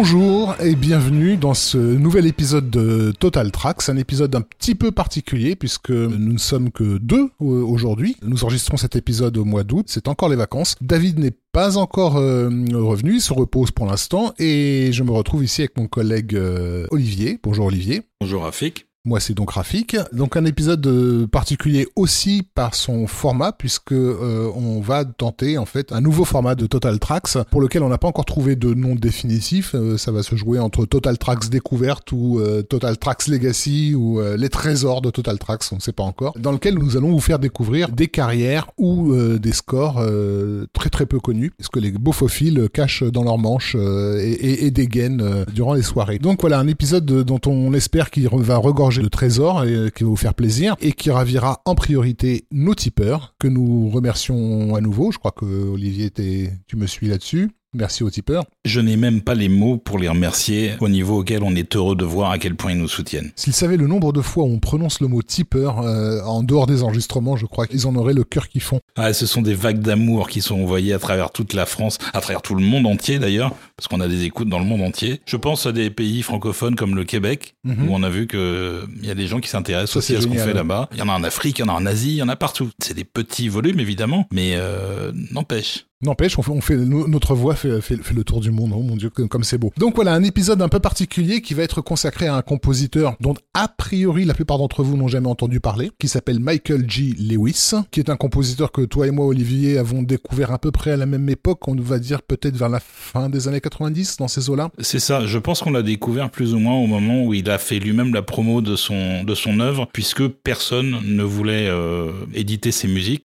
Bonjour et bienvenue dans ce nouvel épisode de Total Tracks, un épisode un petit peu particulier puisque nous ne sommes que deux euh, aujourd'hui. Nous enregistrons cet épisode au mois d'août, c'est encore les vacances. David n'est pas encore euh, revenu, il se repose pour l'instant et je me retrouve ici avec mon collègue euh, Olivier. Bonjour Olivier. Bonjour Rafik. Moi, c'est donc Rafik. Donc un épisode euh, particulier aussi par son format, puisque euh, on va tenter en fait un nouveau format de Total Tracks pour lequel on n'a pas encore trouvé de nom définitif. Euh, ça va se jouer entre Total Tracks découverte ou Total Tracks Legacy ou les trésors de Total Tracks, on ne sait pas encore. Dans lequel nous allons vous faire découvrir des carrières ou des scores très très peu connus, ce que les beaufophiles cachent dans leurs manches et, et, dégainent durant les soirées. Donc voilà un épisode dont on espère qu'il va regorger de trésors et, qui va vous faire plaisir et qui ravira en priorité nos tipeurs que nous remercions à nouveau. Je crois que Olivier, tu me suis là-dessus. Merci aux tipeurs. Je n'ai même pas les mots pour les remercier au niveau auquel on est heureux de voir à quel point ils nous soutiennent. S'ils savaient le nombre de fois où on prononce le mot tipeur euh, en dehors des enregistrements, je crois qu'ils en auraient le cœur qui fond. Ah, ce sont des vagues d'amour qui sont envoyées à travers toute la France, à travers tout le monde entier d'ailleurs, parce qu'on a des écoutes dans le monde entier. Je pense à des pays francophones comme le Québec, mhm. où on a vu qu'il y a des gens qui s'intéressent aussi à ce qu'on fait là-bas. Il y en a en Afrique, il y en a en Asie, il y en a partout. C'est des petits volumes évidemment, mais euh, n'empêche. N'empêche, on fait, notre voix fait, le tour du monde. Oh mon dieu, comme c'est beau. Donc voilà, un épisode un peu particulier qui va être consacré à un compositeur dont a priori la plupart d'entre vous n'ont jamais entendu parler, qui s'appelle Michael G. Lewis, qui est un compositeur que toi et moi, Olivier, avons découvert à peu près à la même époque. On va dire peut-être vers la fin des années 90 dans ces eaux-là. C'est ça. Je pense qu'on l'a découvert plus ou moins au moment où il a fait lui-même la promo de son de son œuvre, puisque personne ne voulait euh, éditer ses musiques.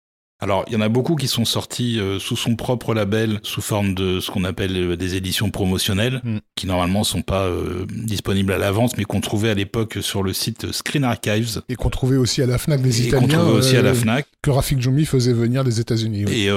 Alors, il y en a beaucoup qui sont sortis euh, sous son propre label, sous forme de ce qu'on appelle euh, des éditions promotionnelles, mm. qui normalement sont pas euh, disponibles à la vente, mais qu'on trouvait à l'époque sur le site Screen Archives. Et qu'on trouvait aussi à la Fnac des et Italiens. qu'on trouvait aussi à la Fnac. Que Rafik Joumi faisait venir des États-Unis. Et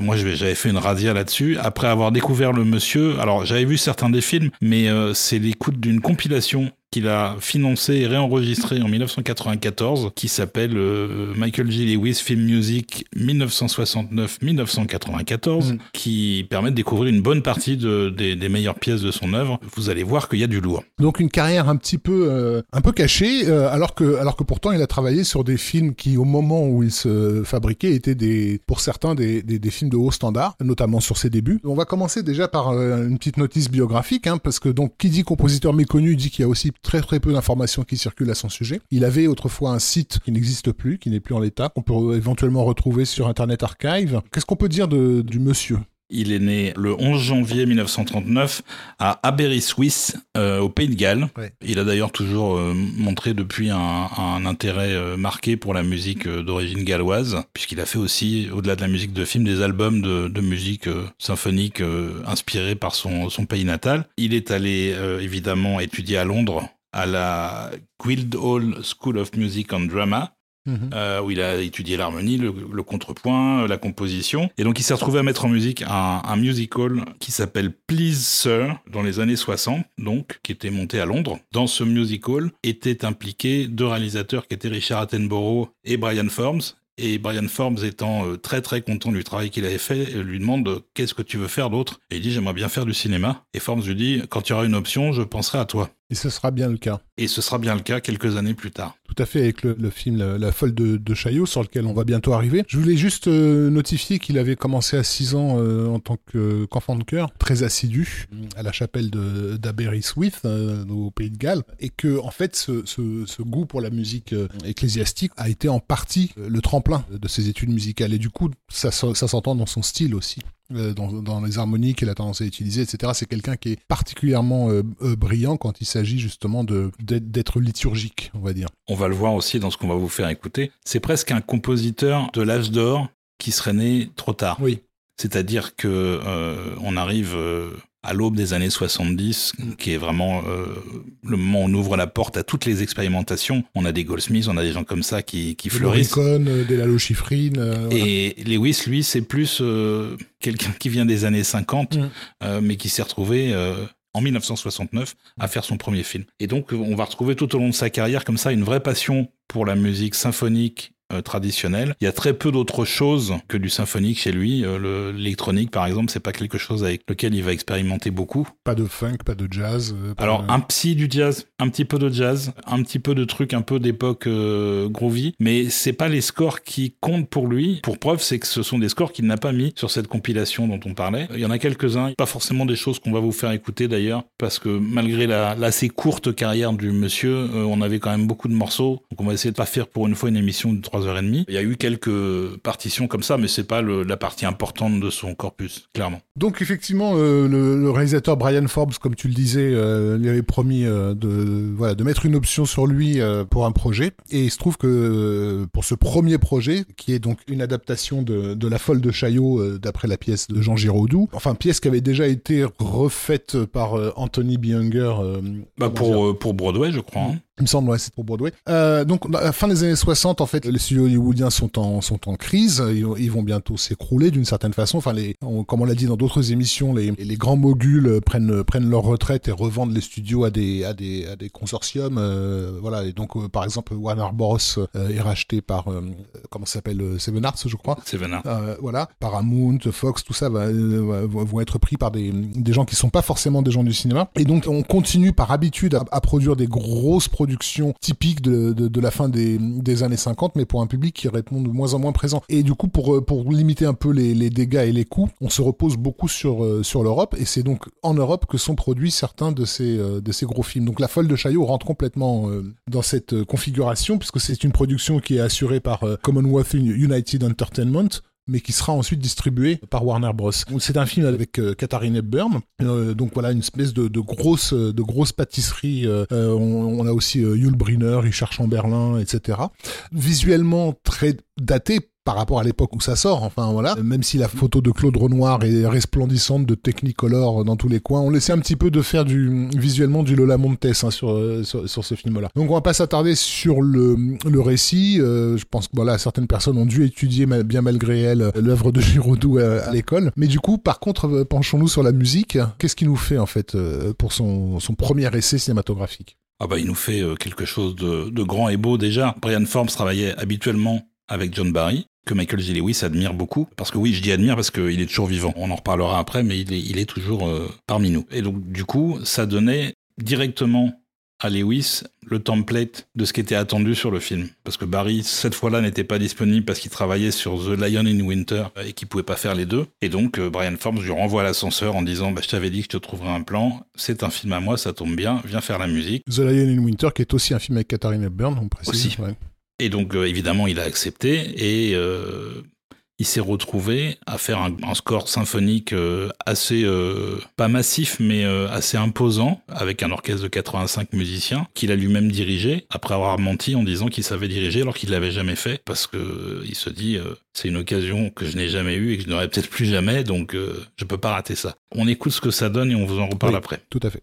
moi, j'avais fait une radia là-dessus. Après avoir découvert le monsieur, alors j'avais vu certains des films, mais c'est l'écoute d'une compilation qu'il a financé et réenregistré en 1994, qui s'appelle euh, Michael G. Lewis Film Music 1969-1994, mm. qui permet de découvrir une bonne partie de, des, meilleures pièces de son œuvre. Vous allez voir qu'il y a du lourd. Donc une carrière un petit peu, euh, un peu cachée, euh, alors que, alors que pourtant il a travaillé sur des films qui, au moment où il se fabriquait, étaient des, pour certains des, des, des films de haut standard, notamment sur ses débuts. On va commencer déjà par une petite notice biographique, hein, parce que donc qui dit compositeur méconnu dit qu'il y a aussi très très peu d'informations qui circulent à son sujet. Il avait autrefois un site qui n'existe plus, qui n'est plus en l'état, qu'on peut éventuellement retrouver sur Internet Archive. Qu'est-ce qu'on peut dire de, du monsieur? Il est né le 11 janvier 1939 à Aberystwyth, euh, au Pays de Galles. Il a d'ailleurs toujours euh, montré depuis un, un intérêt euh, marqué pour la musique d'origine galloise, puisqu'il a fait aussi, au-delà de la musique de film, des albums de, de musique symphonique inspirés par son, son pays natal. Il est allé évidemment étudier à Londres à la Guildhall School of Music and Drama, mhm. euh, où il a étudié l'harmonie, le, contrepoint, la composition. Et donc il s'est retrouvé à mettre en musique un, musical qui s'appelle Please Sir dans les années 60, donc qui était monté à Londres. Dans ce musical étaient impliqués deux réalisateurs qui étaient Richard Attenborough et Brian Forms. Et Brian Forbes étant euh, très très content du travail qu'il avait fait, lui demande euh, qu'est-ce que tu veux faire d'autre? Et il dit j'aimerais bien faire du cinéma. Et Forbes lui dit quand il y aura une option, je penserai à toi. Et ce sera bien le cas. Et ce sera bien le cas quelques années plus tard. Tout à fait, avec le, film la, folle de, de, Chaillot, sur lequel on va bientôt arriver. Je voulais juste euh, notifier qu'il avait commencé à 6 ans euh, en tant qu'enfant de cœur, très assidu, à la chapelle d'Aberystwyth, euh, au Pays de Galles, et que, en fait, ce, ce, ce goût pour la musique ecclésiastique a été en partie le tremplin de ses études musicales. Et du coup, ça, ça s'entend dans son style aussi. Euh, dans, les harmonies qu'il a tendance à utiliser, etc. C'est quelqu'un qui est particulièrement euh, euh, brillant quand il s'agit justement d'être liturgique, on va dire. On va le voir aussi dans ce qu'on va vous faire écouter. C'est presque un compositeur de l'âge d'or qui serait né trop tard. Oui. C'est-à-dire que on arrive à l'aube des années 70, qui est vraiment euh, le moment où on ouvre la porte à toutes les expérimentations. On a des Goldsmiths, on a des gens comme ça qui, qui fleurissent. Des euh, des Lalo Schifrin. Euh, Et Lewis, lui, c'est plus quelqu'un qui vient des années 50, mm. mais qui s'est retrouvé en 1969 à faire son premier film. Et donc, on va retrouver tout au long de sa carrière comme ça une vraie passion pour la musique symphonique traditionnel. Il y a très peu d'autres choses que du symphonique chez lui. L'électronique, par exemple, c'est pas quelque chose avec lequel il va expérimenter beaucoup. Pas de funk, pas de jazz. Alors un psy du jazz, un petit peu de jazz, un petit peu de trucs un peu d'époque groovy, mais c'est pas les scores qui comptent pour lui. Pour preuve, c'est que ce sont des scores qu'il n'a pas mis sur cette compilation dont on parlait. Il y en a quelques-uns, pas forcément des choses qu'on va vous faire écouter d'ailleurs, parce que malgré la, assez courte carrière du monsieur, euh, on avait quand même beaucoup de morceaux. Donc on va essayer de pas faire pour une fois une émission de 3h30. Il y a eu quelques partitions comme ça, mais c'est pas la partie importante de son corpus, clairement. Donc effectivement, euh, le, réalisateur Brian Forbes, comme tu le disais, euh, lui avait promis de, voilà, de mettre une option sur lui pour un projet. Et il se trouve que pour ce premier projet, qui est donc une adaptation de, de La Folle de Chaillot d'après la pièce de Jean Giraudoux, enfin pièce qui avait déjà été refaite par Anthony Biunger. bah pour, pour Broadway, je crois. Hein. Il me semble, ouais, c'est pour Broadway. Euh, donc, à la fin des années 60, en fait, les studios hollywoodiens sont en, sont en crise. Ils, vont bientôt s'écrouler d'une certaine façon. Enfin, les, comme on l'a dit dans d'autres émissions, les, les grands moguls prennent, prennent leur retraite et revendent les studios à des, à des, à des consortiums. Euh, voilà. Et donc, euh, par exemple, Warner Bros. Est racheté par, comment ça s'appelle, Seven Arts, je crois. Seven Arts. voilà. Paramount, Fox, tout ça va, vont être pris par des, des gens qui sont pas forcément des gens du cinéma. Et donc, on continue par habitude à, à produire des grosses production typique de, de, la fin des, des, années 50, mais pour un public qui répond de moins en moins présent. Et du coup, pour, euh, pour limiter un peu les, les dégâts et les coûts, on se repose beaucoup sur, euh, sur l'Europe, et c'est donc en Europe que sont produits certains de ces, euh, de ces gros films. Donc La Folle de Chaillot rentre complètement dans cette configuration, puisque c'est une production qui est assurée par Commonwealth United Entertainment, mais qui sera ensuite distribué par Warner Bros. C'est un film avec euh, Katharine Hepburn, euh, donc voilà une espèce de, de grosse de grosse pâtisserie. Euh, on, on, a aussi Yul Brynner, Richard Chamberlain, etc. Visuellement très daté par rapport à l'époque où ça sort. Enfin voilà, même si la photo de Claude Renoir est resplendissante de Technicolor dans tous les coins, on laissait un petit peu de faire du visuellement du Lola Montes hein, sur, sur, ce film-là. Donc on va pas s'attarder sur le, le récit. Euh, je pense que voilà, certaines personnes ont dû étudier bien malgré elles l'œuvre de Giraudoux à, l'école. Mais du coup, par contre, euh, penchons-nous sur la musique. Qu'est-ce qu'il nous fait en fait euh, pour son, son premier essai cinématographique? Ah bah il nous fait quelque chose de, de grand et beau déjà. Brian Forbes travaillait habituellement avec John Barry que Michael J. Lewis admire beaucoup. Parce que oui, je dis admire parce qu'il est toujours vivant. On en reparlera après, mais il est, il est toujours euh, parmi nous. Et donc, du coup, ça donnait directement à Lewis le template de ce qui était attendu sur le film. Parce que Barry, cette fois-là, n'était pas disponible parce qu'il travaillait sur The Lion in Winter et qu'il pouvait pas faire les deux. Et donc, euh, Brian Forbes lui renvoie l'ascenseur en disant, bah, je t'avais dit que je te trouverais un plan. C'est un film à moi, ça tombe bien. Viens faire la musique. The Lion in Winter, qui est aussi un film avec Katharine Hepburn, on précise. Aussi. Et donc, euh, évidemment, il a accepté et euh, il s'est retrouvé à faire un, score symphonique euh, assez, pas massif, mais assez imposant, avec un orchestre de 85 musiciens, qu'il a lui-même dirigé, après avoir menti en disant qu'il savait diriger alors qu'il ne l'avait jamais fait, parce que il se dit, c'est une occasion que je n'ai jamais eue et que je n'aurai peut-être plus jamais, donc je peux pas rater ça. On écoute ce que ça donne et on vous en reparle après. Tout à fait.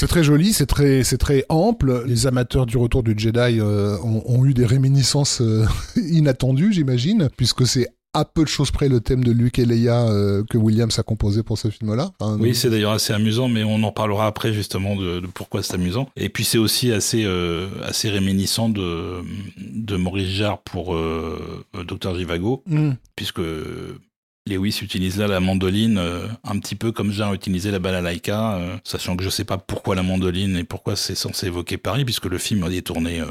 C'est très joli, c'est très, c'est très ample. Les amateurs du retour du Jedi ont, ont, eu des réminiscences inattendues, j'imagine, puisque c'est à peu de choses près le thème de Luke et Leia euh, que Williams a composé pour ce film-là. oui, c'est d'ailleurs assez amusant, mais on en parlera après justement de, pourquoi c'est amusant. Et puis c'est aussi assez euh, assez réminiscent de de Maurice Jarre pour euh, Docteur Jivago, mm. puisque Lewis utilise là la mandoline un petit peu comme Jarre utilisait la balalaïka, sachant que je sais pas pourquoi la mandoline et pourquoi c'est censé évoquer Paris, puisque le film est tourné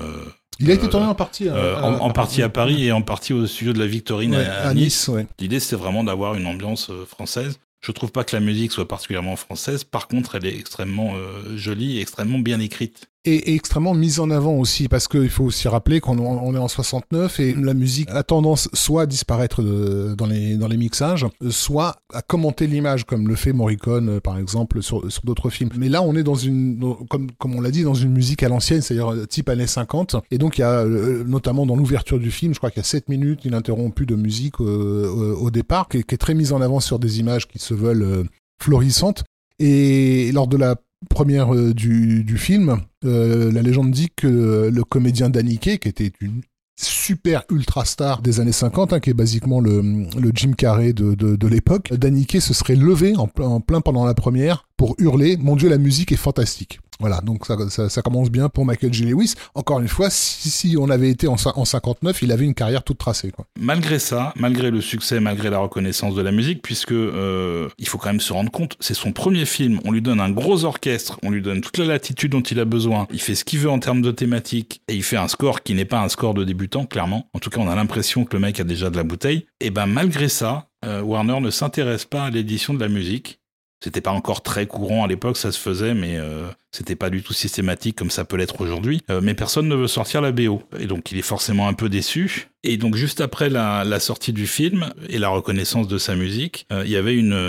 il a été tourné en partie à, euh, en, partie à Paris et en partie au studio de la Victorine à, Nice. L'idée c'était vraiment d'avoir une ambiance euh, française. Je trouve pas que la musique soit particulièrement française. Par contre, elle est extrêmement euh, jolie et extrêmement bien écrite et, extrêmement mise en avant aussi parce qu'il faut aussi rappeler qu'on on est en 69 et la musique a tendance soit à disparaître dans les dans les mixages, soit à commenter l'image comme le fait Morricone euh, par exemple sur, sur d'autres films. Mais là on est dans une comme comme on l'a dit dans une musique à l'ancienne, c'est-à-dire euh, type années 50 et donc il y a euh, notamment dans l'ouverture du film, je crois qu'il y a 7 minutes ininterrompue de musique au départ est, qui est, très mise en avant sur des images qui se veulent florissantes et lors de la première euh, du, film, euh, la légende dit que le comédien Daniké, qui était une super ultra star des années 50, hein, qui est basiquement le, Jim Carrey de, de, l'époque, Daniké se serait levé en plein pendant la première pour hurler « Mon Dieu, la musique est fantastique ». Voilà, donc ça, commence bien pour Michael J. Lewis. Encore une fois, si, si on avait été en, en, 59, il avait une carrière toute tracée. Malgré ça, malgré le succès, malgré la reconnaissance de la musique, puisque euh, il faut quand même se rendre compte, c'est son premier film. On lui donne un gros orchestre, on lui donne toute la latitude dont il a besoin. Il fait ce qu'il veut en termes de thématique et il fait un score qui n'est pas un score de débutant, clairement. En tout cas, on a l'impression que le mec a déjà de la bouteille. Et ben malgré ça, euh, Warner ne s'intéresse pas à l'édition de la musique. C'était pas encore très courant à l'époque, ça se faisait, mais euh, c'était pas du tout systématique comme ça peut l'être aujourd'hui. Euh, mais personne ne veut sortir la BO, et donc il est forcément un peu déçu. Et donc juste après la, sortie du film et la reconnaissance de sa musique, euh, il y avait une,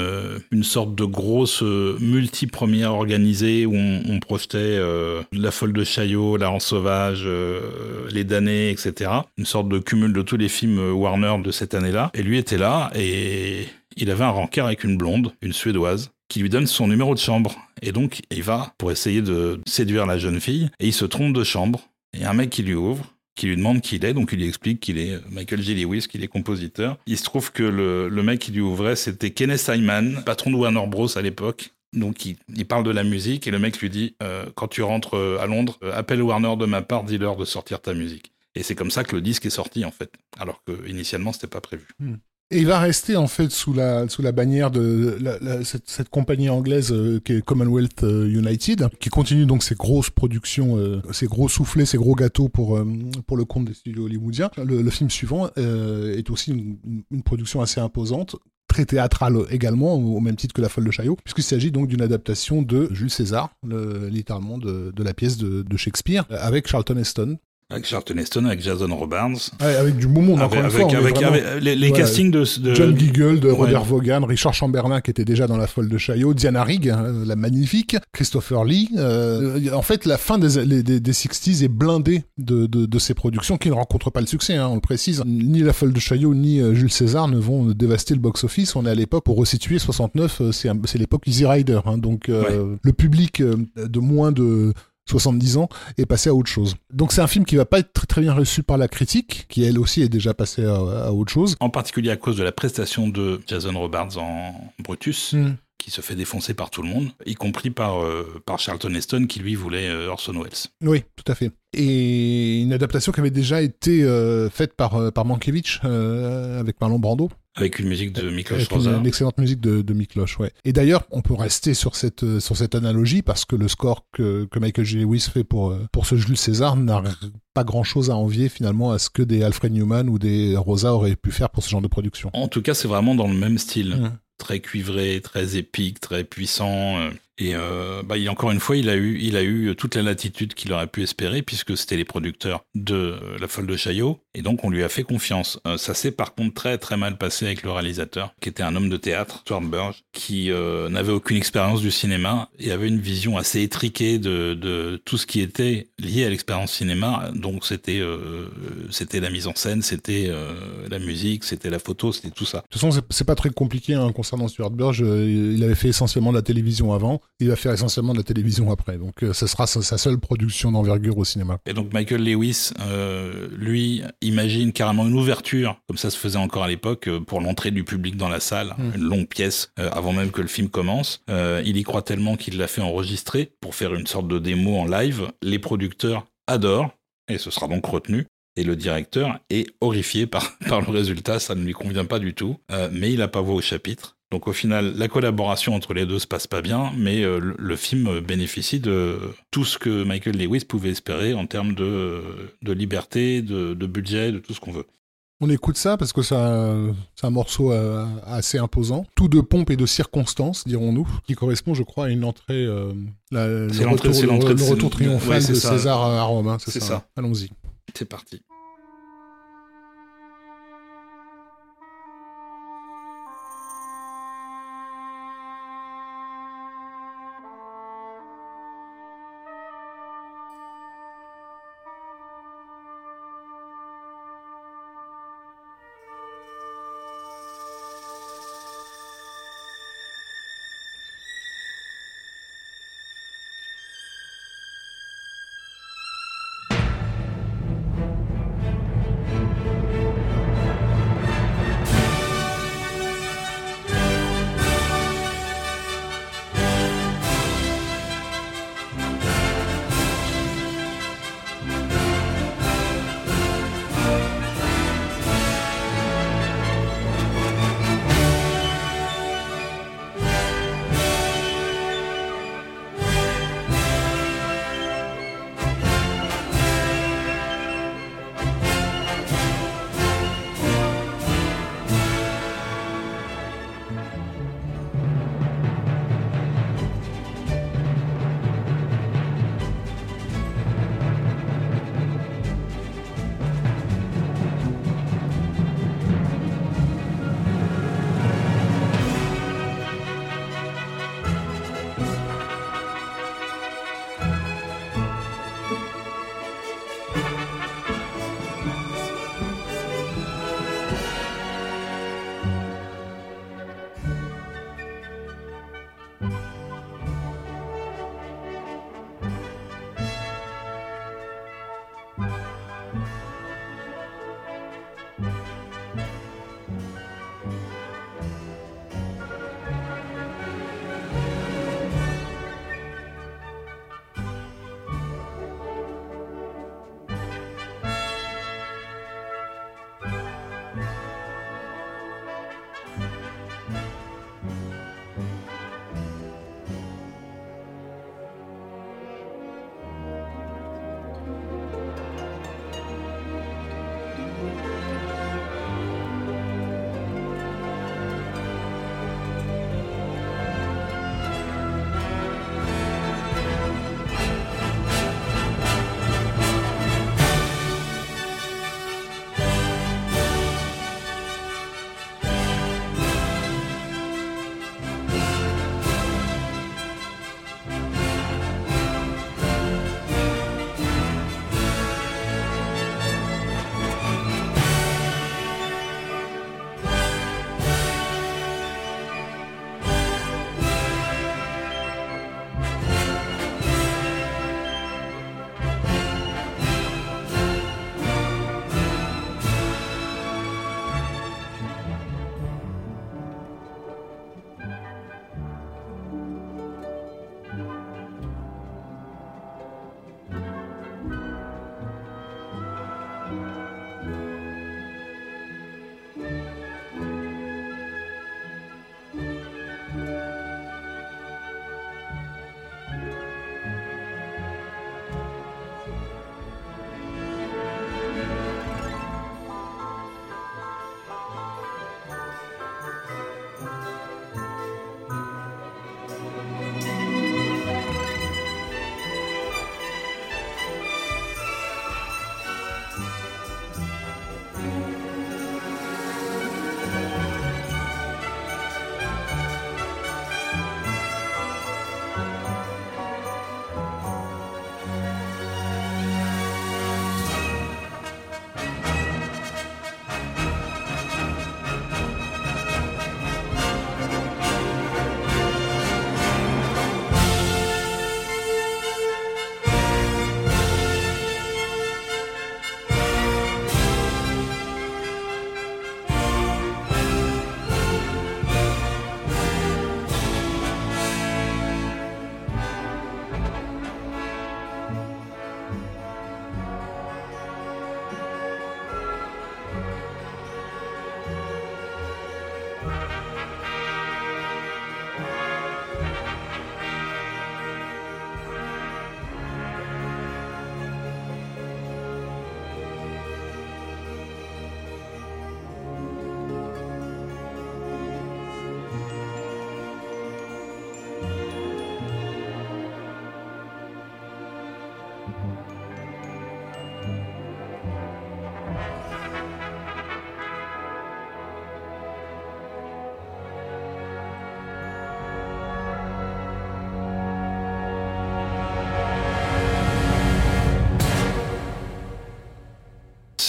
une sorte de grosse multi-première organisée où on, on projetait La Folle de Chaillot, La Rance Sauvage, Les Damnés, etc. Une sorte de cumul de tous les films Warner de cette année-là. Et lui était là, et il avait un rencard avec une blonde, une suédoise, qui lui donne son numéro de chambre. Et donc, il va pour essayer de séduire la jeune fille, et il se trompe de chambre. Et un mec qui lui ouvre, qui lui demande qui il est, donc il lui explique qu'il est Michael J. Lewis, qu'il est compositeur. Il se trouve que le, mec qui lui ouvrait, c'était Kenneth Simon, patron de Warner Bros. à l'époque. Donc il, parle de la musique et le mec lui dit euh, quand tu rentres euh, à Londres, euh, appelle Warner de ma part, dis-leur de sortir ta musique. Et c'est comme ça que le disque est sorti en fait, alors que initialement c'était pas prévu. Hmm. Et il va rester en fait sous la bannière de cette, compagnie anglaise euh, qui est Commonwealth euh, United, qui continue donc ses grosses productions, euh, ses gros soufflets, ses gros gâteaux pour pour le compte des studios hollywoodiens. Le, film suivant est aussi une, production assez imposante, très théâtrale également, au même titre que La Folle de Chaillot, puisqu'il s'agit donc d'une adaptation de Jules César, le, littéralement de, de, la pièce de, de Shakespeare, avec Charlton Heston, avec Charlton Heston, avec Jason Robards. Ouais, avec du beau monde, encore avec, une fois. Avec, avec les, castings de, de, John Giggle, de Robert Vaughan, Richard Chamberlain, qui était déjà dans La Folle de Chaillot, Diana Rigg, hein, la magnifique, Christopher Lee. Euh, en fait, la fin des, des, des 60s est blindée de, de, de, ces productions qui ne rencontrent pas le succès, hein, on le précise. Ni La Folle de Chaillot, ni euh, Jules César ne vont dévaster le box-office. On est à l'époque, pour resituer, 69, euh, c'est l'époque Easy Rider. Hein, donc, euh, le public de moins de 70 ans, et passer à autre chose. Donc c'est un film qui va pas être très, très bien reçu par la critique, qui elle aussi est déjà passée à, autre chose. En particulier à cause de la prestation de Jason Robards en Brutus. Hmm. Qui se fait défoncer par tout le monde, y compris par, euh, par Charlton Heston qui lui voulait euh, Orson Welles. Oui, tout à fait. Et une adaptation qui avait déjà été euh, faite par, par Mankiewicz avec Marlon Brando. Avec une musique de Miklos Rosa. Une, excellente musique de, de Miklos, ouais. Et d'ailleurs, on peut rester sur cette sur cette analogie parce que le score que, que Michael J. Lewis fait pour pour ce Jules César n'a pas grand chose à envier finalement à ce que des Alfred Newman ou des Rosa auraient pu faire pour ce genre de production. En tout cas, c'est vraiment dans le même style. Mmh. Très cuivré, très épique, très puissant. Euh, et euh, bah, encore une fois, il a eu, il a eu toute la latitude qu'il aurait pu espérer, puisque c'était les producteurs de La Folle de Chaillot, Et donc on lui a fait confiance. Euh, ça s'est par contre très très mal passé avec le réalisateur, qui était un homme de théâtre, Stuart Burge, qui euh, n'avait aucune expérience du cinéma et avait une vision assez étriquée de, de tout ce qui était lié à l'expérience cinéma. Donc c'était euh, c'était la mise en scène, c'était la musique, c'était la photo, c'était tout ça. De toute façon, c'est pas très compliqué hein, concernant Stuart Burge. il avait fait essentiellement de la télévision avant, il va faire essentiellement de la télévision après. Donc ce sera sa, sa seule production d'envergure au cinéma. Et donc Michael Lewis, lui, imagine carrément une ouverture, comme ça se faisait encore à l'époque, euh, pour l'entrée du public dans la salle, hmm. une longue pièce, euh, avant même que le film commence. Euh, il y croit tellement qu'il l'a fait enregistrer pour faire une sorte de démo en live. Les producteurs adorent, et ce sera donc retenu. Et le directeur est horrifié par, par le résultat, ça ne lui convient pas du tout, mais il n'a pas voix au chapitre. Donc au final, la collaboration entre les deux se passe pas bien, mais euh, le, film bénéficie de tout ce que Michael Lewis pouvait espérer en termes de, de liberté, de, budget, de tout ce qu'on veut. On écoute ça parce que c'est un, morceau euh, assez imposant, tout de pompe et de circonstances, dirons-nous, qui correspond, je crois, à une entrée, euh, le, retour, le, retour triomphal de César à Rome. Hein, c'est ça. Allons-y. C'est parti.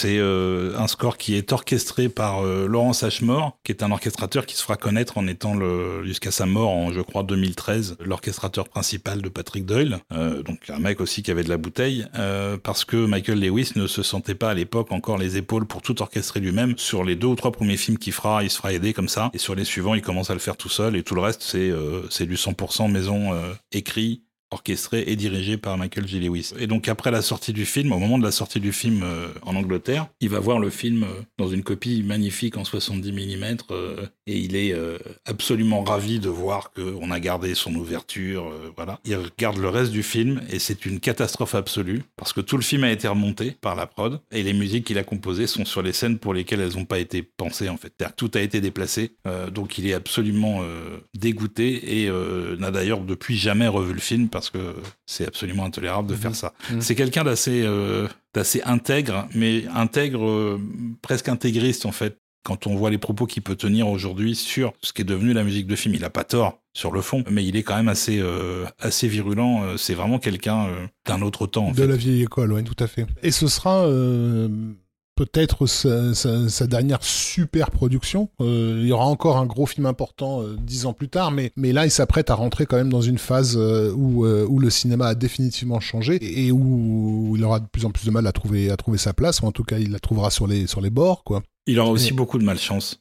C'est euh, un score qui est orchestré par euh, Laurence Ashmore, qui est un orchestrateur qui se fera connaître en étant jusqu'à sa mort en je crois 2013 l'orchestrateur principal de Patrick Doyle. Euh, donc un mec aussi qui avait de la bouteille parce que Michael Lewis ne se sentait pas à l'époque encore les épaules pour tout orchestrer lui-même. Sur les deux ou trois premiers films qu'il fera, il se fera aider comme ça et sur les suivants, il commence à le faire tout seul et tout le reste c'est c'est du 100% maison écrit orchestré et dirigé par Michael G. Lewis. Et donc après la sortie du film, au moment de la sortie du film euh, en Angleterre, il va voir le film euh, dans une copie magnifique en 70 mm euh, et il est absolument ravi de voir qu'on a gardé son ouverture. voilà. Il regarde le reste du film et c'est une catastrophe absolue parce que tout le film a été remonté par la prod et les musiques qu'il a composées sont sur les scènes pour lesquelles elles n'ont pas été pensées en fait. Tout a été déplacé, donc il est absolument dégoûté et n'a d'ailleurs depuis jamais revu le film parce que c'est absolument intolérable de faire mhm. ça. Mhm. C'est quelqu'un d'assez euh, d'assez intègre, mais intègre euh, presque intégriste en fait. Quand on voit les propos qu'il peut tenir aujourd'hui sur ce qui est devenu la musique de film, il a pas tort sur le fond, mais il est quand même assez euh, assez virulent. C'est vraiment quelqu'un d'un autre temps. de la vieille école, oui, tout à fait. Et ce sera peut-être sa, dernière super production. Euh, il y aura encore un gros film important euh, dix ans plus tard, mais, mais là, il s'apprête à rentrer quand même dans une phase euh, où, où le cinéma a définitivement changé et où il aura de plus en plus de mal à trouver, à trouver sa place, ou en tout cas, il la trouvera sur les, sur les bords, quoi. Il aura aussi beaucoup de malchance.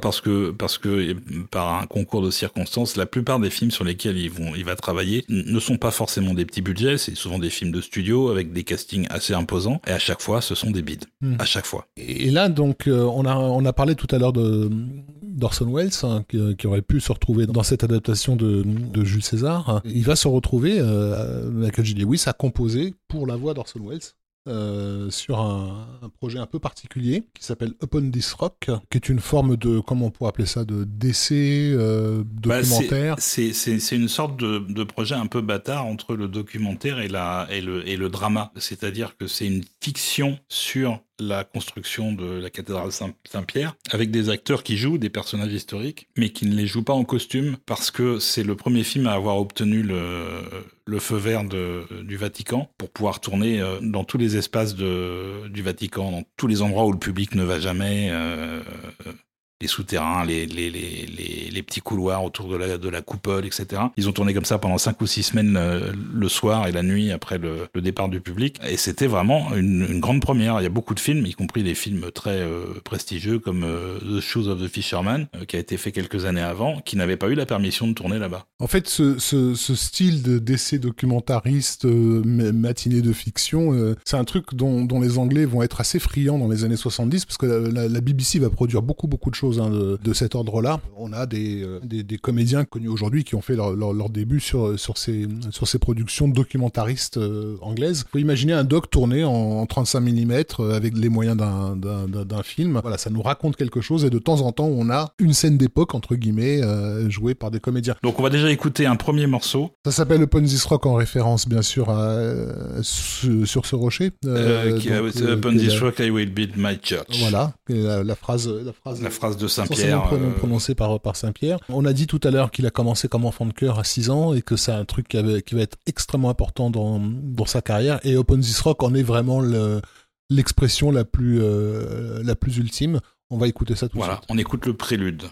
Parce que parce que par un concours de circonstances, la plupart des films sur lesquels ils vont il va travailler ne sont pas forcément des petits budgets, c'est souvent des films de studio avec des castings assez imposants et à chaque fois ce sont des bides. Hmm. À chaque fois. Et là donc euh, on a on a parlé tout à l'heure de d'Orson Welles hein, qui, aurait pu se retrouver dans cette adaptation de, de Jules César. Il va se retrouver euh, Michael J. Lewis à composer pour la voix d'Orson Welles. Euh, sur un, projet un peu particulier qui s'appelle Upon This Rock, qui est une forme de, comment on pourrait appeler ça, de d'essai euh, bah, documentaire. c'est une sorte de, de, projet un peu bâtard entre le documentaire et, la, et, le, et le drama. C'est-à-dire que c'est une fiction sur la construction de la cathédrale Saint-Pierre, avec des acteurs qui jouent des personnages historiques, mais qui ne les jouent pas en costume, parce que c'est le premier film à avoir obtenu le, feu vert du Vatican pour pouvoir tourner euh, dans tous les espaces du Vatican, dans tous les endroits où le public ne va jamais. Euh, les souterrains, les, les, les, les, petits couloirs autour de la, de la coupole, etc. Ils ont tourné comme ça pendant cinq ou six semaines euh, le soir et la nuit après le, le départ du public. Et c'était vraiment une, une, grande première. Il y a beaucoup de films, y compris des films très euh, prestigieux comme euh, The Shoes of the Fisherman, qui a été fait quelques années avant, qui n'avait pas eu la permission de tourner là-bas. En fait, ce, ce, ce style d'essai documentariste, matinée de fiction, c'est un truc dont, dont, les Anglais vont être assez friands dans les années 70, parce que la, la BBC va produire beaucoup, beaucoup de choses Hein, de, cet ordre-là. On a euh, des, des, comédiens connus aujourd'hui qui ont fait leur, leur, début sur, sur, ces, sur ces productions documentaristes euh, anglaises. Faut imaginer un doc tourné en, 35 mm euh, avec les moyens d'un film. Voilà, ça nous raconte quelque chose et de temps en temps, on a une scène d'époque, entre guillemets, jouée par des comédiens. Donc on va déjà écouter un premier morceau. Ça s'appelle Upon This Rock en référence, bien sûr, à, sur ce rocher. Upon This Rock, I will build my church. Voilà, la, phrase, la phrase, la phrase de Saint-Pierre. Euh, prononcé par, par Saint-Pierre. On a dit tout à l'heure qu'il a commencé comme enfant de cœur à 6 ans et que c'est un truc qui, avait, qui va être extrêmement important dans, dans sa carrière. Et Open This Rock en est vraiment l'expression la, plus euh, la plus ultime. On va écouter ça tout de suite. Voilà, on écoute le prélude.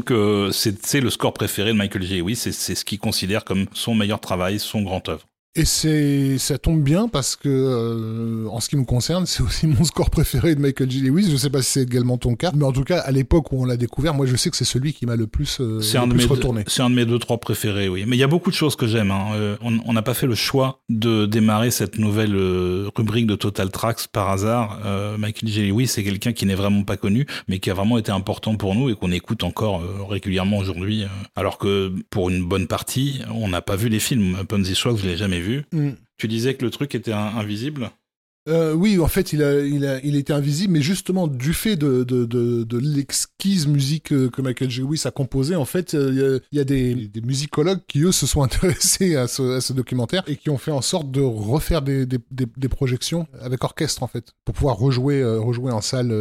Donc, c'est le score préféré de Michael J. Lewis, c'est ce qu'il considère comme son meilleur travail, son grand œuvre. Et c'est ça tombe bien parce que euh, en ce qui me concerne, c'est aussi mon score préféré de Michael J. Lewis. Je sais pas si c'est également ton cas, mais en tout cas à l'époque où on l'a découvert, moi je sais que c'est celui qui m'a le plus, euh, un retourné. C'est un de mes deux trois préférés, oui. Mais il y a beaucoup de choses que j'aime. Hein. Euh, on n'a pas fait le choix de démarrer cette nouvelle rubrique de Total Tracks par hasard. Michael J. Lewis, c'est quelqu'un qui n'est vraiment pas connu, mais qui a vraiment été important pour nous et qu'on écoute encore régulièrement aujourd'hui. alors que pour une bonne partie, on n'a pas vu les films. Ponzi Show, je l'ai jamais vu. Mm. Tu disais que le truc était invisible euh, oui, en fait, il a, il a, il était invisible, mais justement du fait de l'exquise musique que Michael J. Lewis a composée, en fait, euh, il y a, des, musicologues qui eux se sont intéressés à ce, documentaire et qui ont fait en sorte de refaire des, projections avec orchestre en fait pour pouvoir rejouer euh, rejouer en salle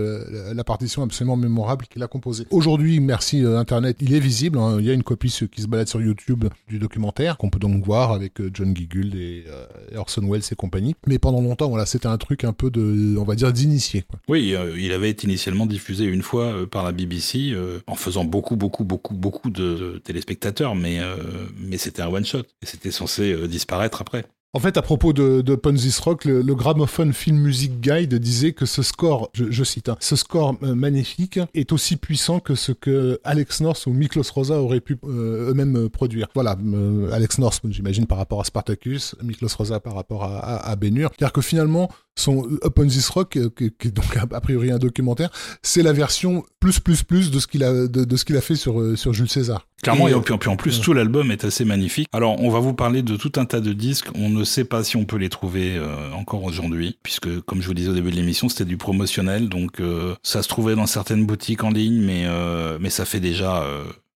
la partition absolument mémorable qu'il a composée. Aujourd'hui, merci Internet, il est visible. Hein. il y a une copie qui se balade sur YouTube du documentaire qu'on peut donc voir avec John Giggold et, et Orson Welles et compagnie. Mais pendant longtemps, voilà, c'était un truc un peu de, on va dire, d'initié. Oui, euh, il avait été initialement diffusé une fois euh, par la BBC euh, en faisant beaucoup, beaucoup, beaucoup, beaucoup de, téléspectateurs, mais, mais c'était un one-shot et c'était censé disparaître après. En fait, à propos de, de Ponzi's Rock, le, Gramophone Film Music Guide disait que ce score, je, cite, hein, ce score magnifique est aussi puissant que ce que Alex North ou Miklos Rosa auraient pu eux-mêmes produire. Voilà, Alex North, j'imagine, par rapport à Spartacus, Miklos Rosa par rapport à, à, à. C'est-à-dire que finalement, son Up on This Rock, euh, qui, est donc a priori un documentaire, c'est la version plus plus plus de ce qu'il a de, ce qu'il a fait sur euh, sur Jules César. Clairement, et, puis, en plus, tout l'album est assez magnifique. Alors, on va vous parler de tout un tas de disques. On ne sait pas si on peut les trouver euh, encore aujourd'hui, puisque, comme je vous disais au début de l'émission, c'était du promotionnel. Donc, ça se trouvait dans certaines boutiques en ligne, mais, mais ça fait déjà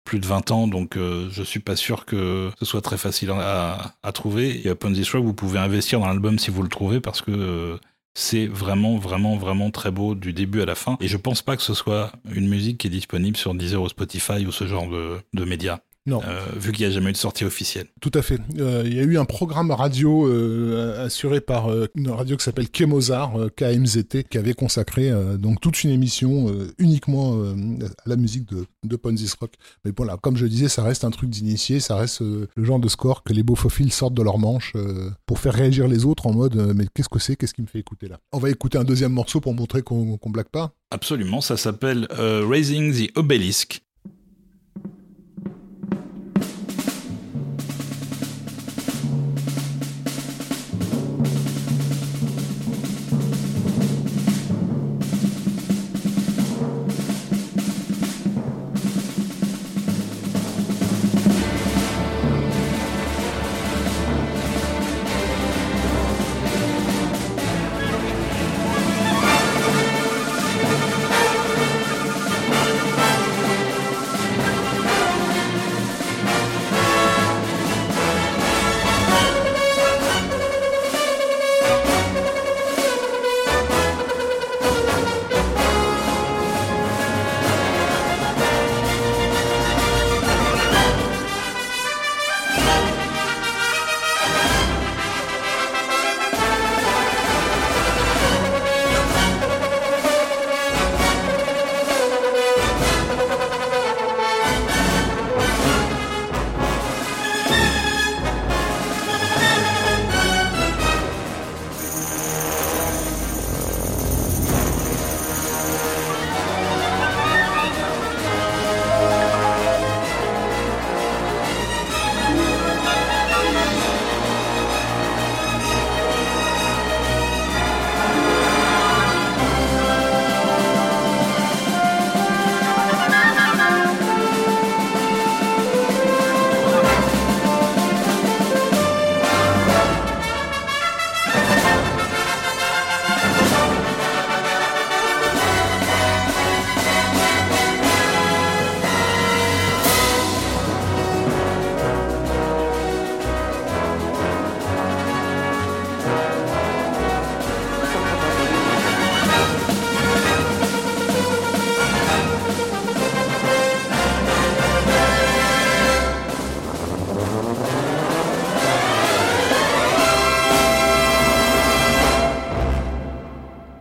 plus de 20 ans, donc euh, je suis pas sûr que ce soit très facile à, trouver. Et Upon This Rock, vous pouvez investir dans l'album si vous le trouvez parce que euh, c'est vraiment, vraiment, vraiment très beau du début à la fin. Et je pense pas que ce soit une musique qui est disponible sur Deezer ou Spotify ou ce genre de, de médias. Non. Euh, vu qu'il n'y a jamais eu de sortie officielle. Tout à fait. Euh, il y a eu un programme radio euh, assuré par une radio qui s'appelle Kemozar, KMZT, qui avait consacré donc toute une émission uniquement à la musique de, de Ponzi's Rock. Mais voilà, comme je disais, ça reste un truc d'initié, ça reste le genre de score que les beaufophiles sortent de leur manche pour faire réagir les autres en mode mais qu'est-ce que c'est, qu'est-ce qui me fait écouter là? On va écouter un deuxième morceau pour montrer qu'on qu blague pas. Absolument, ça s'appelle Raising the Obelisk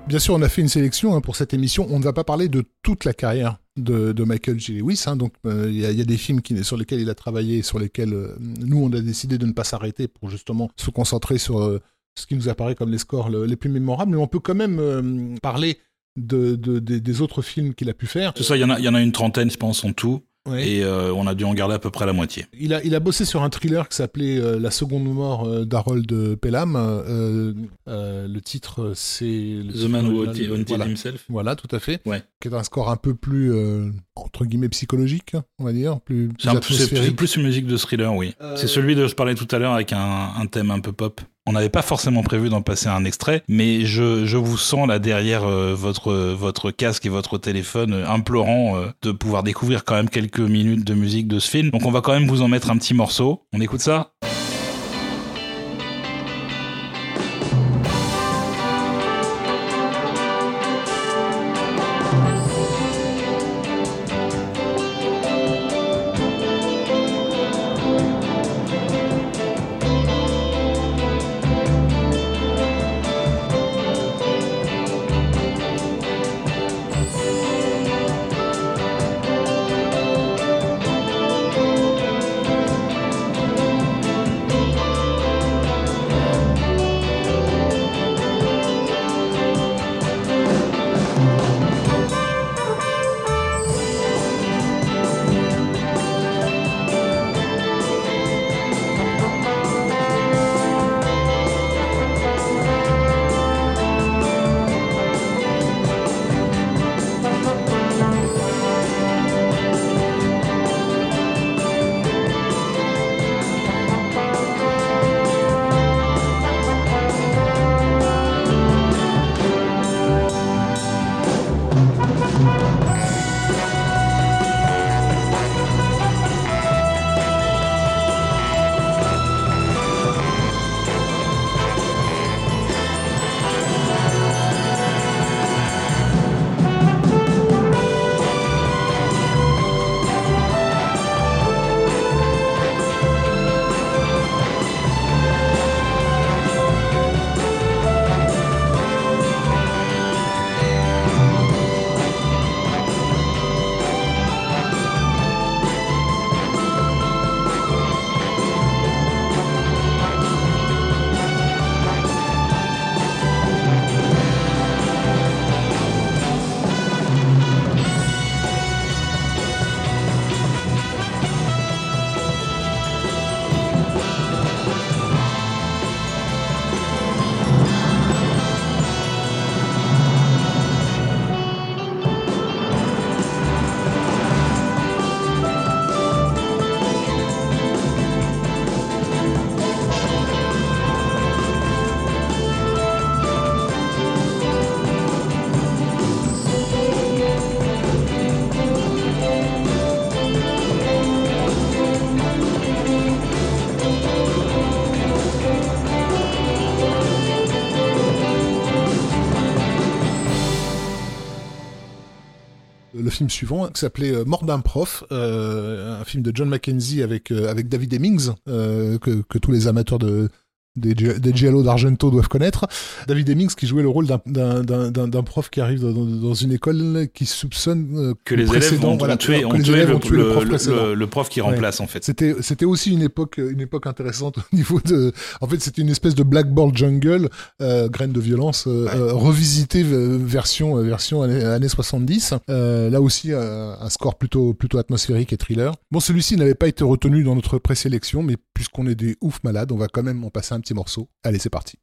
bien sûr, on a fait une sélection hein, pour cette émission. On ne va pas parler de toute la carrière de, Michael J. Lewis. Hein. donc, il y, a des films sur lesquels il a travaillé, sur lesquels nous, on a décidé de ne pas s'arrêter pour justement se concentrer sur ce qui nous apparaît comme les scores les plus mémorables. Mais on peut quand même parler de, des autres films qu'il a pu faire. Ça, il y, y en a une trentaine, je pense, en tout. Et euh, on a dû en garder à peu près la moitié. Il a, il a bossé sur un thriller qui s'appelait euh, La seconde mort euh, d'Harold Pelham. le titre, c'est... The Man Who Haunted Himself. Voilà, tout à fait. Ouais. Qui est un score un peu plus, entre guillemets, psychologique, on va dire. Plus, c'est plus une musique de thriller, oui. C'est celui dont je parlais tout à l'heure avec un, un thème un peu pop. On n'avait pas forcément prévu d'en passer un extrait, mais je, vous sens là derrière euh, votre, votre casque et votre téléphone euh, implorant euh, de pouvoir découvrir quand même quelques minutes de musique de ce film. Donc on va quand même vous en mettre un petit morceau. On écoute ça? Film suivant qui s'appelait euh, Mort d'un prof, euh, un film de John Mackenzie avec euh, avec David Hemmings que, que tous les amateurs de des, des Giallo d'Argento doivent connaître. David Hemmings qui jouait le rôle d'un prof qui arrive dans, une école qui soupçonne euh, que les élèves vont, tuer, le, le, prof qui remplace en fait. C'était c'était aussi une époque une époque intéressante au niveau de en fait c'était une espèce de blackboard jungle euh, graine de violence euh, euh revisité version version années, années 70 là aussi un score plutôt plutôt atmosphérique et thriller. Bon celui-ci n'avait pas été retenu dans notre présélection mais puisqu'on est des ouf malades on va quand même en passer un petit morceau. Allez, c'est parti.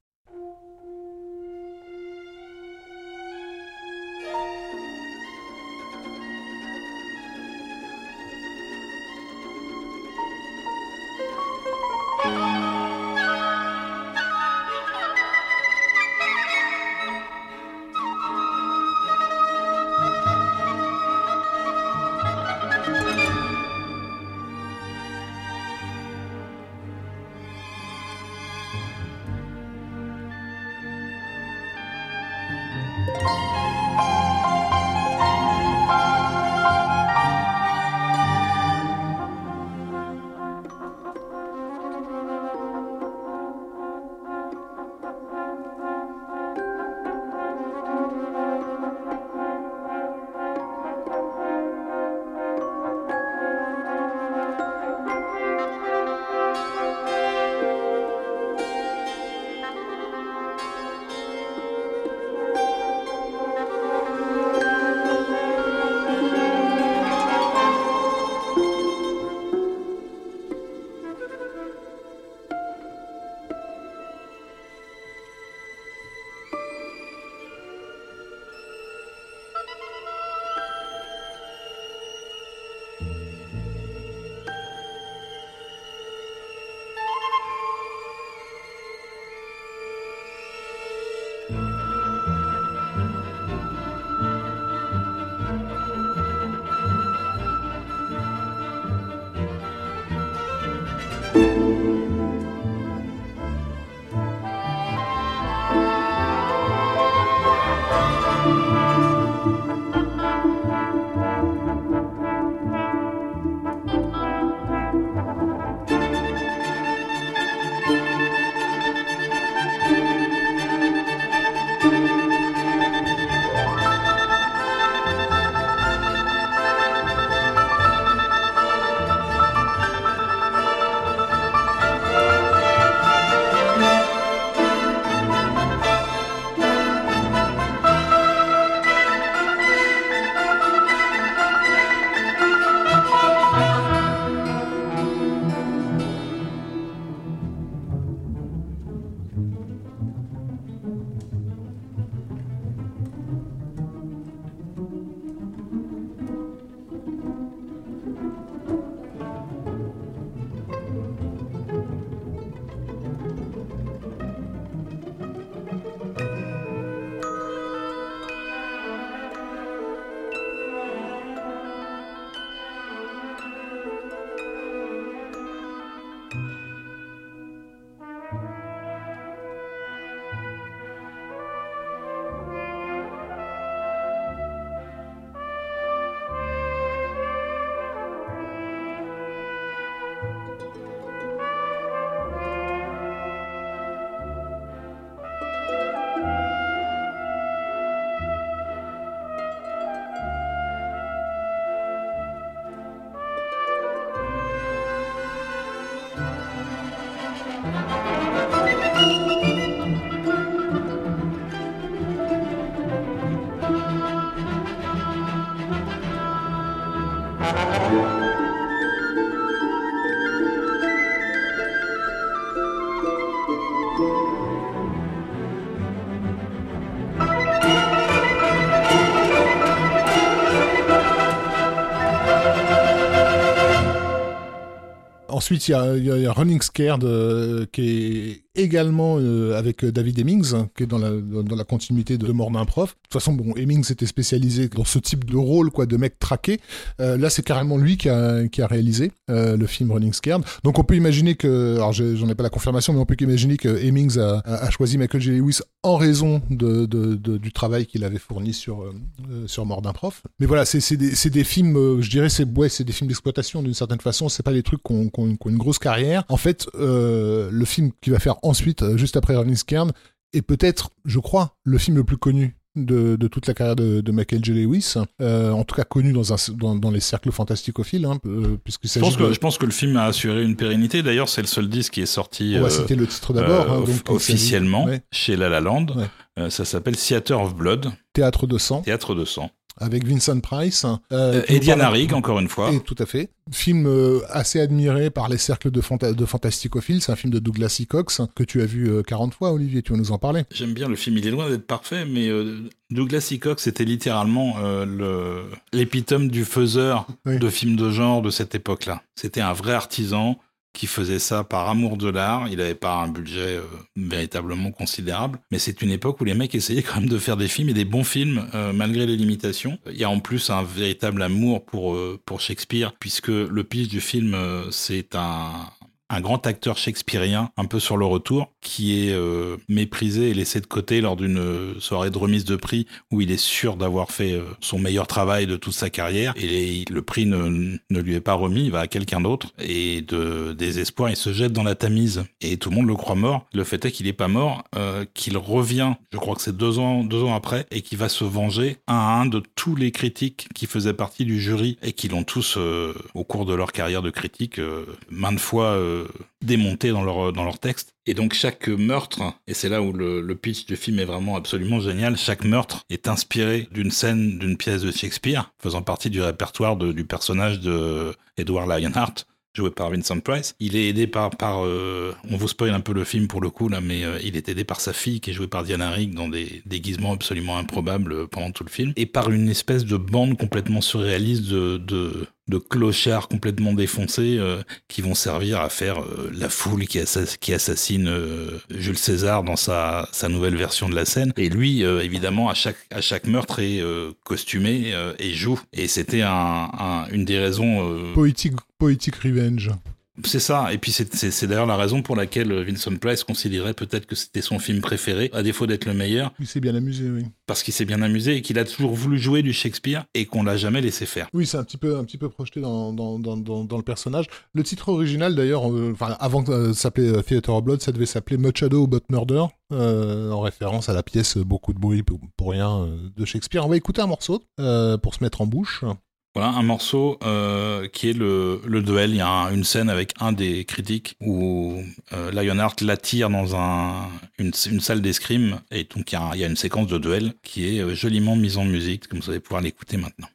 Ensuite, il y a, Running Scared euh, qui est également euh, avec euh, David Hemmings, hein, qui est dans la, dans la continuité de Mort d'un prof. De toute façon, bon, Hemmings était spécialisé dans ce type de rôle, quoi, de mec traqué. Euh, là, c'est carrément lui qui a, qui a réalisé euh, le film Running Scared. Donc, on peut imaginer que, alors j'en ai pas la confirmation, mais on peut imaginer que Hemmings a, a, choisi Michael J. Lewis en raison de, de, de du travail qu'il avait fourni sur euh, sur Mort d'un prof. Mais voilà, c'est des, des films, je dirais, c'est ouais, des films d'exploitation d'une certaine façon. C'est pas des trucs qui ont, ont, une grosse carrière. En fait, le film qui va faire ensuite, euh, juste après Ernest Kern, est peut-être, je crois, le film le plus connu de, toute la carrière de, Michael J. Lewis, euh, en tout cas connu dans, un, dans, les cercles fantasticophiles, hein, euh, puisque je pense, que, je pense que le film a assuré une pérennité. D'ailleurs, c'est le seul disque qui est sorti. C'était le titre d'abord. Hein, officiellement chez La La Land. ça s'appelle Theater of Blood. Théâtre de sang. Théâtre de sang avec Vincent Price. Euh, euh et Diana Rigg, encore une fois. Et, tout à fait. Film euh, assez admiré par les cercles de, de fantasticophiles. C'est un film de Douglas E. Cox que tu as vu 40 euh, fois, Olivier. Tu vas nous en parler. J'aime bien le film. Il est loin d'être parfait, mais Douglas E. Cox était littéralement l'épitome du faiseur de films de genre de cette époque-là. C'était un vrai artisan qui faisait ça par amour de l'art. Il n'avait pas un budget euh, véritablement considérable, mais c'est une époque où les mecs essayaient quand même de faire des films et des bons films euh, malgré les limitations. Il y a en plus un véritable amour pour euh, pour Shakespeare puisque le pitch du film c'est un un grand acteur shakespearien, un peu sur le retour, qui est euh, méprisé et laissé de côté lors d'une euh, soirée de remise de prix où il est sûr d'avoir fait euh, son meilleur travail de toute sa carrière. Et le prix ne, ne lui est pas remis, il va à quelqu'un d'autre. Et de désespoir, il se jette dans la tamise. Et tout le monde le croit mort. Le fait est qu'il n'est pas mort, qu'il revient, je crois que c'est deux ans, deux ans après, et qu'il va se venger un à un de tous les critiques qui faisaient partie du jury et qui l'ont tous, au cours de leur carrière de critique, maintes fois démontés dans leur, dans leur texte. Et donc chaque meurtre, et c'est là où le, pitch du film est vraiment absolument génial, chaque meurtre est inspiré d'une scène d'une pièce de Shakespeare, faisant partie du répertoire du personnage de Edward Lionheart joué par Vincent Price. Il est aidé par, par euh, on vous spoil un peu le film pour le coup là, mais euh, il est aidé par sa fille qui est jouée par Diana Rigg dans des déguisements absolument improbables pendant tout le film, et par une espèce de bande complètement surréaliste de de clochards complètement défoncés euh, qui vont servir à faire euh, la foule qui, assassine euh, Jules César dans sa, nouvelle version de la scène. Et lui, évidemment, à chaque, meurtre est costumé et joue. Et c'était un, un, une des raisons... Poétique, poétique revenge. C'est ça, et puis c'est d'ailleurs la raison pour laquelle Vincent Price considérait peut-être que c'était son film préféré, à défaut d'être le meilleur. Il s'est bien amusé, oui. Parce qu'il s'est bien amusé et qu'il a toujours voulu jouer du Shakespeare et qu'on l'a jamais laissé faire. Oui, c'est un petit peu, un petit peu projeté dans, dans, dans, dans, le personnage. Le titre original, d'ailleurs, euh, enfin, avant de euh, s'appeler euh, Theater of Blood, ça devait s'appeler Much Ado About Murder, en référence à la pièce Beaucoup de bruit pour, pour rien de Shakespeare. On va écouter un morceau pour se mettre en bouche. Voilà, un morceau euh, qui est le, duel. Il y a une scène avec un des critiques où euh, Lionheart l'attire dans un, une, salle d'escrime et donc il y, a, il y, a, une séquence de duel qui est euh, joliment mise en musique, comme vous allez pouvoir l'écouter maintenant.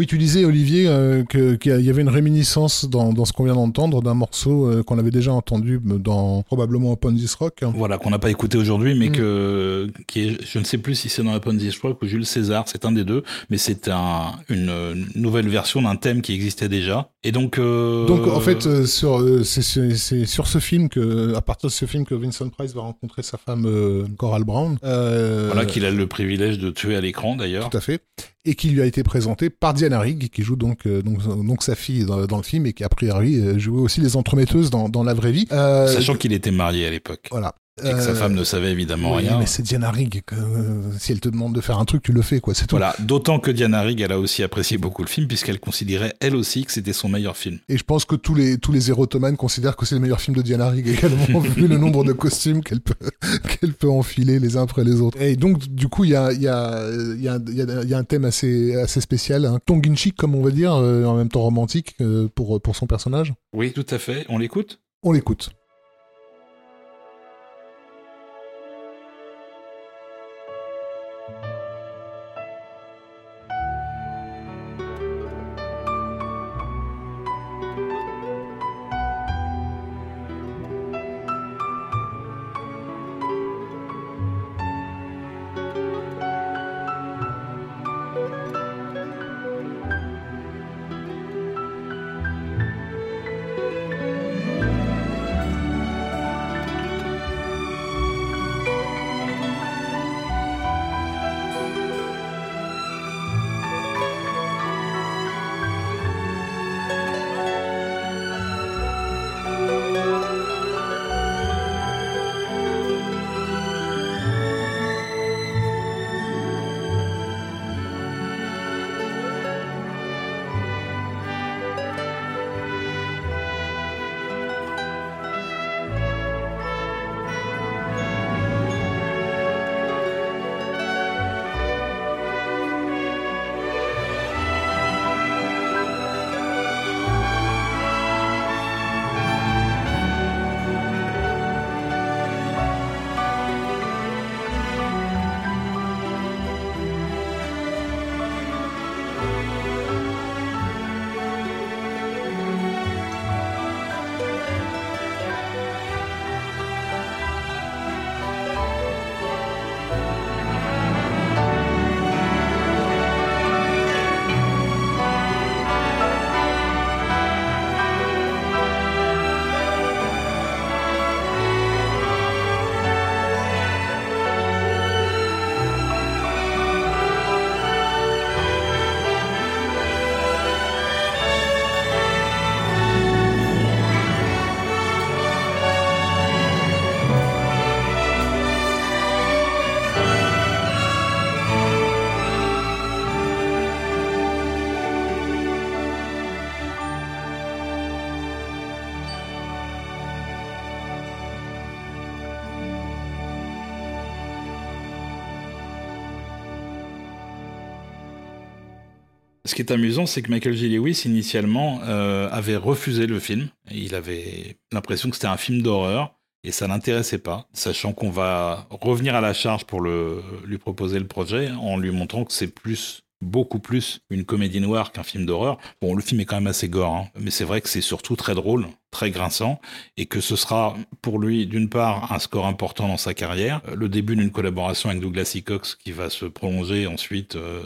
Oui, tu disais, Olivier, euh, qu'il y avait une réminiscence dans, dans ce qu'on vient d'entendre d'un morceau euh, qu'on avait déjà entendu dans probablement Upon This Rock. Voilà, qu'on n'a pas écouté aujourd'hui, mais mm. que qui est, je ne sais plus si c'est dans Upon This Rock ou Jules César, c'est un des deux, mais c'est un, une nouvelle version d'un thème qui existait déjà. Et donc, euh... donc en fait, sur c'est sur ce film que, à partir de ce film que Vincent Price va rencontrer sa femme Coral Brown. voilà, qu'il a le privilège de tuer à l'écran d'ailleurs. Tout à fait et qui lui a été présenté par Diana Rigg, qui joue donc euh, donc, donc sa fille dans, dans, le film et qui a priori euh, jouait aussi les entremetteuses dans, dans la vraie vie. Euh, Sachant qu'il était marié à l'époque. Voilà. Et que sa femme ne savait évidemment rien. Mais c'est Diana Rigg. Que, euh, si elle te demande de faire un truc, tu le fais, quoi. C'est. Voilà. D'autant que Diana Rigg, elle a aussi apprécié beaucoup le film, puisqu'elle considérait elle aussi que c'était son meilleur film. Et je pense que tous les tous les érotomanes considèrent que c'est le meilleur film de Diana Rigg également, vu le nombre de costumes qu'elle peut qu'elle peut enfiler les uns après les autres. Et donc, du coup, il y a il y a il y a il y a un thème assez assez spécial, un hein. chic comme on va dire, euh, en même temps romantique euh, pour pour son personnage. Oui, tout à fait. On l'écoute? On l'écoute. Ce qui est amusant, c'est que Michael J. Lewis, initialement, euh, avait refusé le film. Il avait l'impression que c'était un film d'horreur et ça l'intéressait pas, sachant qu'on va revenir à la charge pour lui proposer le projet en lui montrant que c'est plus beaucoup plus une comédie noire qu'un film d'horreur. Bon, le film est quand même assez gore, hein, mais c'est vrai que c'est surtout très drôle, très grinçant, et que ce sera pour lui, d'une part, un score important dans sa carrière, le début d'une collaboration avec Douglas. Cox qui va se prolonger ensuite euh,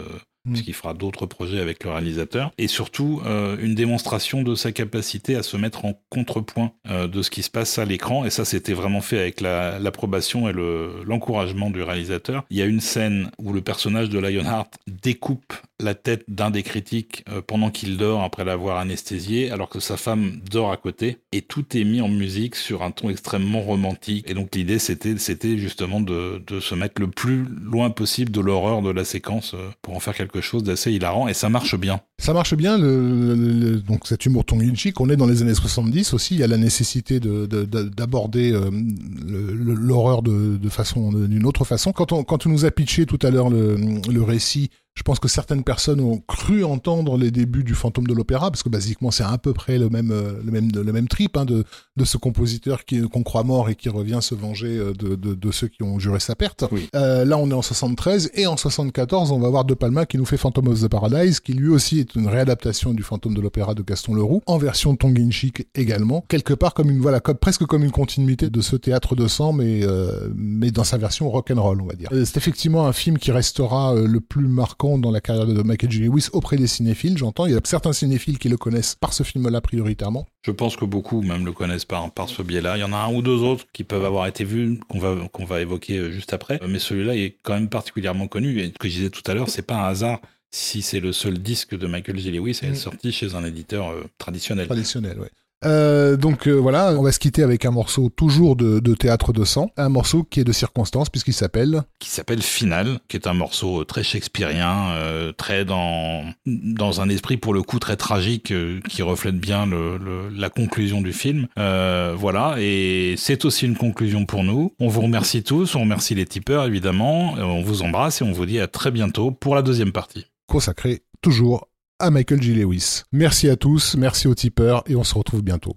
Mm. puisqu'il fera d'autres projets avec le réalisateur, et surtout euh, une démonstration de sa capacité à se mettre en contrepoint euh, de ce qui se passe à l'écran, et ça c'était vraiment fait avec l'approbation et l'encouragement du réalisateur. Il y a une scène où le personnage de Lionheart découpe la tête d'un des critiques euh, pendant qu'il dort après l'avoir anesthésié, alors que sa femme dort à côté, et tout est mis en musique sur un ton extrêmement romantique. Et donc l'idée c'était c'était justement de, de se mettre le plus loin possible de l'horreur de la séquence pour en faire quelque chose d'assez hilarant et ça marche bien. Ça marche bien, donc cet humour tongue-in-cheek. On est dans les années 70 aussi. Il y a la nécessité d'aborder de, euh, l'horreur de, façon d'une autre façon. Quand on, quand on nous a pitché tout à l'heure le récit Je pense que certaines personnes ont cru entendre les débuts du fantôme de l'opéra, parce que basiquement c'est à peu près le même, euh, le même, le même trip hein, de, de ce compositeur qui qu'on croit mort et qui revient se venger euh, de, de, de ceux qui ont juré sa perte. Euh, là, on est en 73 et en 74, on va voir De Palma qui nous fait Phantom of the Paradise, qui lui aussi est une réadaptation du fantôme de l'opéra de Gaston Leroux, en version tongue chic également, quelque part comme une voilà, comme, presque comme une continuité de ce théâtre de sang, mais euh, mais dans sa version rock and roll, on va dire. Euh, c'est effectivement un film qui restera le plus marquant dans la carrière de Michael J. Lewis auprès des cinéphiles, j'entends. Il y a certains cinéphiles qui le connaissent par ce film-là prioritairement. Je pense que beaucoup même le connaissent par, par ce biais-là. Il y en a un ou deux autres qui peuvent avoir été vus, qu'on va, qu'on va évoquer euh, juste après. Mais celui-là est quand même particulièrement connu. Et ce que je disais tout à l'heure, c'est pas un hasard si c'est le seul disque de Michael J. Lewis à être mm. sorti chez un éditeur euh, traditionnel. Traditionnel, oui. Euh, donc euh, voilà, on va se quitter avec un morceau toujours de, de, théâtre de sang, un morceau qui est de circonstance puisqu'il s'appelle qui s'appelle Final, qui est un morceau euh, très shakespearien, euh, très dans dans un esprit pour le coup très tragique qui reflète bien le, le, la conclusion du film. voilà, et c'est aussi une conclusion pour nous. On vous remercie tous, on remercie les tipeurs évidemment, on vous embrasse et on vous dit à très bientôt pour la deuxième partie. Consacré toujours à Michael G. Lewis. Merci à tous, merci aux tipeurs et on se retrouve bientôt.